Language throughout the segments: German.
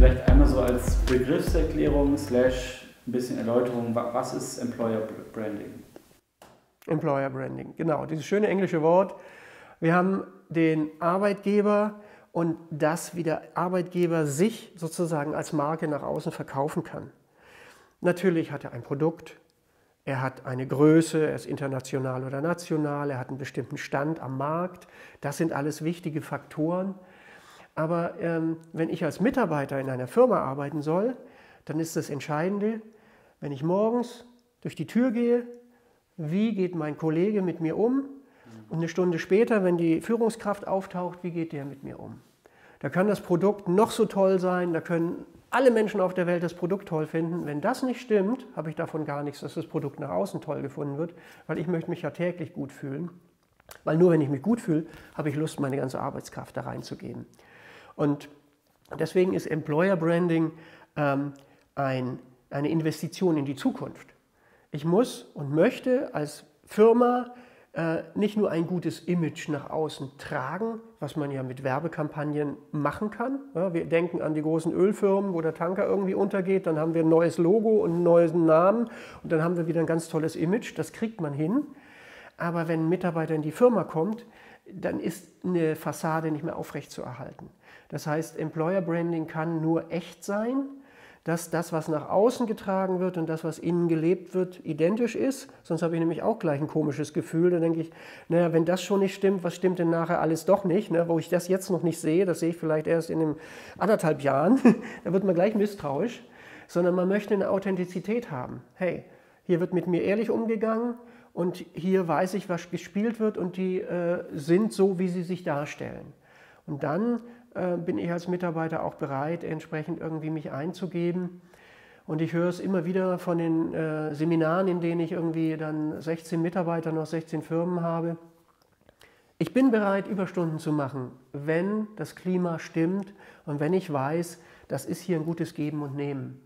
Vielleicht einmal so als Begriffserklärung slash ein bisschen Erläuterung, was ist Employer Branding? Employer Branding, genau, dieses schöne englische Wort. Wir haben den Arbeitgeber und das, wie der Arbeitgeber sich sozusagen als Marke nach außen verkaufen kann. Natürlich hat er ein Produkt, er hat eine Größe, er ist international oder national, er hat einen bestimmten Stand am Markt. Das sind alles wichtige Faktoren. Aber ähm, wenn ich als Mitarbeiter in einer Firma arbeiten soll, dann ist das Entscheidende, wenn ich morgens durch die Tür gehe, wie geht mein Kollege mit mir um? Und eine Stunde später, wenn die Führungskraft auftaucht, wie geht der mit mir um? Da kann das Produkt noch so toll sein, da können alle Menschen auf der Welt das Produkt toll finden. Wenn das nicht stimmt, habe ich davon gar nichts, dass das Produkt nach außen toll gefunden wird, weil ich möchte mich ja täglich gut fühlen. Weil nur wenn ich mich gut fühle, habe ich Lust, meine ganze Arbeitskraft da reinzugeben. Und deswegen ist Employer Branding ähm, ein, eine Investition in die Zukunft. Ich muss und möchte als Firma äh, nicht nur ein gutes Image nach außen tragen, was man ja mit Werbekampagnen machen kann. Ja, wir denken an die großen Ölfirmen, wo der Tanker irgendwie untergeht, dann haben wir ein neues Logo und einen neuen Namen und dann haben wir wieder ein ganz tolles Image, das kriegt man hin. Aber wenn ein Mitarbeiter in die Firma kommt, dann ist eine Fassade nicht mehr aufrechtzuerhalten. Das heißt, Employer Branding kann nur echt sein, dass das, was nach außen getragen wird und das, was innen gelebt wird, identisch ist. Sonst habe ich nämlich auch gleich ein komisches Gefühl. Da denke ich, naja, wenn das schon nicht stimmt, was stimmt denn nachher alles doch nicht? Ne? Wo ich das jetzt noch nicht sehe, das sehe ich vielleicht erst in einem anderthalb Jahren, da wird man gleich misstrauisch. Sondern man möchte eine Authentizität haben. Hey, hier wird mit mir ehrlich umgegangen und hier weiß ich, was gespielt wird und die äh, sind so, wie sie sich darstellen. Und dann äh, bin ich als Mitarbeiter auch bereit, entsprechend irgendwie mich einzugeben. Und ich höre es immer wieder von den äh, Seminaren, in denen ich irgendwie dann 16 Mitarbeiter noch 16 Firmen habe. Ich bin bereit, Überstunden zu machen, wenn das Klima stimmt und wenn ich weiß, das ist hier ein gutes Geben und Nehmen.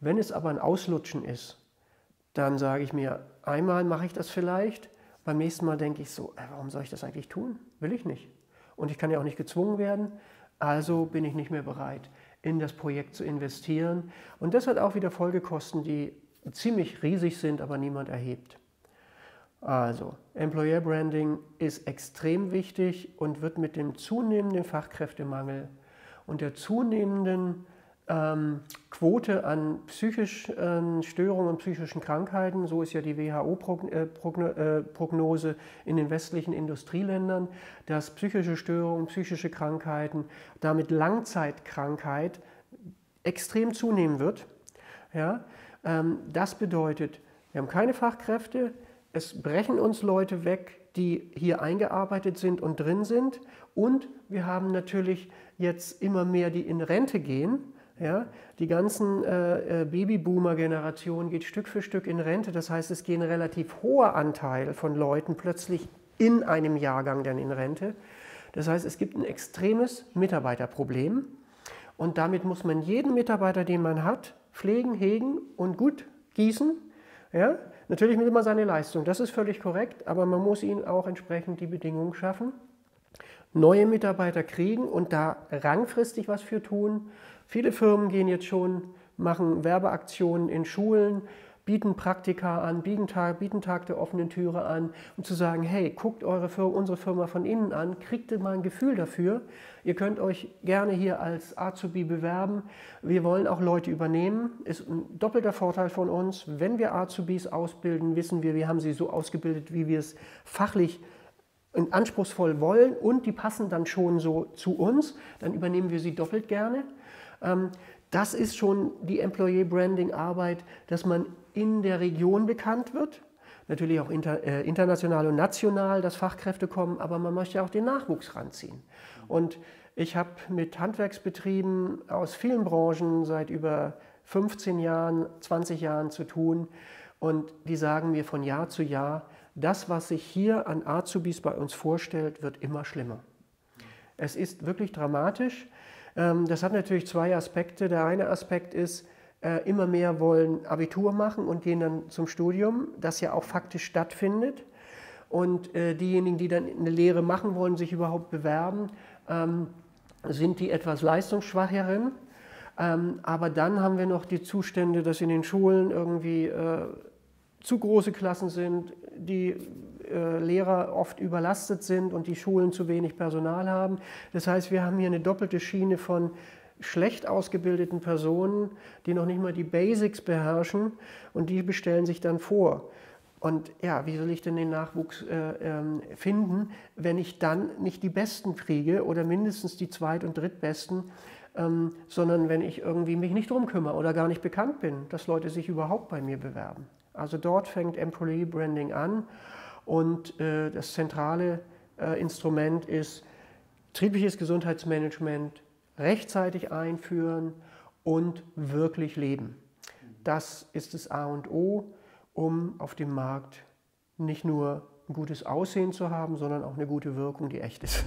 Wenn es aber ein Auslutschen ist, dann sage ich mir, einmal mache ich das vielleicht, beim nächsten Mal denke ich so, äh, warum soll ich das eigentlich tun? Will ich nicht. Und ich kann ja auch nicht gezwungen werden. Also bin ich nicht mehr bereit, in das Projekt zu investieren. Und das hat auch wieder Folgekosten, die ziemlich riesig sind, aber niemand erhebt. Also, Employer Branding ist extrem wichtig und wird mit dem zunehmenden Fachkräftemangel und der zunehmenden ähm, Quote an psychischen Störungen und psychischen Krankheiten, so ist ja die WHO-Prognose äh, äh, in den westlichen Industrieländern, dass psychische Störungen, psychische Krankheiten, damit Langzeitkrankheit extrem zunehmen wird. Ja? Ähm, das bedeutet, wir haben keine Fachkräfte, es brechen uns Leute weg, die hier eingearbeitet sind und drin sind und wir haben natürlich jetzt immer mehr, die in Rente gehen ja, die ganzen äh, äh, Babyboomer-Generation geht Stück für Stück in Rente. Das heißt, es geht ein relativ hoher Anteil von Leuten plötzlich in einem Jahrgang dann in Rente. Das heißt, es gibt ein extremes Mitarbeiterproblem. Und damit muss man jeden Mitarbeiter, den man hat, pflegen, hegen und gut gießen. Ja? Natürlich mit immer seine Leistung, das ist völlig korrekt, aber man muss ihnen auch entsprechend die Bedingungen schaffen. Neue Mitarbeiter kriegen und da langfristig was für tun Viele Firmen gehen jetzt schon, machen Werbeaktionen in Schulen, bieten Praktika an, bieten Tag, bieten Tag der offenen Türe an, um zu sagen, hey, guckt eure Firma, unsere Firma von innen an, kriegt ihr mal ein Gefühl dafür. Ihr könnt euch gerne hier als Azubi bewerben. Wir wollen auch Leute übernehmen. Ist ein doppelter Vorteil von uns. Wenn wir Azubis ausbilden, wissen wir, wir haben sie so ausgebildet, wie wir es fachlich anspruchsvoll wollen und die passen dann schon so zu uns. Dann übernehmen wir sie doppelt gerne. Ähm, das ist schon die Employee Branding Arbeit, dass man in der Region bekannt wird. Natürlich auch inter, äh, international und national, dass Fachkräfte kommen, aber man möchte auch den Nachwuchs ranziehen. Und ich habe mit Handwerksbetrieben aus vielen Branchen seit über 15 Jahren, 20 Jahren zu tun und die sagen mir von Jahr zu Jahr, das, was sich hier an Azubis bei uns vorstellt, wird immer schlimmer. Es ist wirklich dramatisch. Ähm, das hat natürlich zwei Aspekte. Der eine Aspekt ist, äh, immer mehr wollen Abitur machen und gehen dann zum Studium, das ja auch faktisch stattfindet. Und äh, diejenigen, die dann eine Lehre machen wollen, sich überhaupt bewerben, ähm, sind die etwas leistungsschwacheren. Ähm, aber dann haben wir noch die Zustände, dass in den Schulen irgendwie äh, zu große Klassen sind, die Lehrer oft überlastet sind und die Schulen zu wenig Personal haben. Das heißt, wir haben hier eine doppelte Schiene von schlecht ausgebildeten Personen, die noch nicht mal die Basics beherrschen und die bestellen sich dann vor. Und ja, wie soll ich denn den Nachwuchs äh, ähm, finden, wenn ich dann nicht die Besten kriege oder mindestens die Zweit- und Drittbesten, ähm, sondern wenn ich irgendwie mich nicht drum kümmere oder gar nicht bekannt bin, dass Leute sich überhaupt bei mir bewerben. Also dort fängt Employee Branding an und äh, das zentrale äh, Instrument ist betriebliches Gesundheitsmanagement rechtzeitig einführen und wirklich leben. Das ist das A und O, um auf dem Markt nicht nur ein gutes Aussehen zu haben, sondern auch eine gute Wirkung, die echt ist.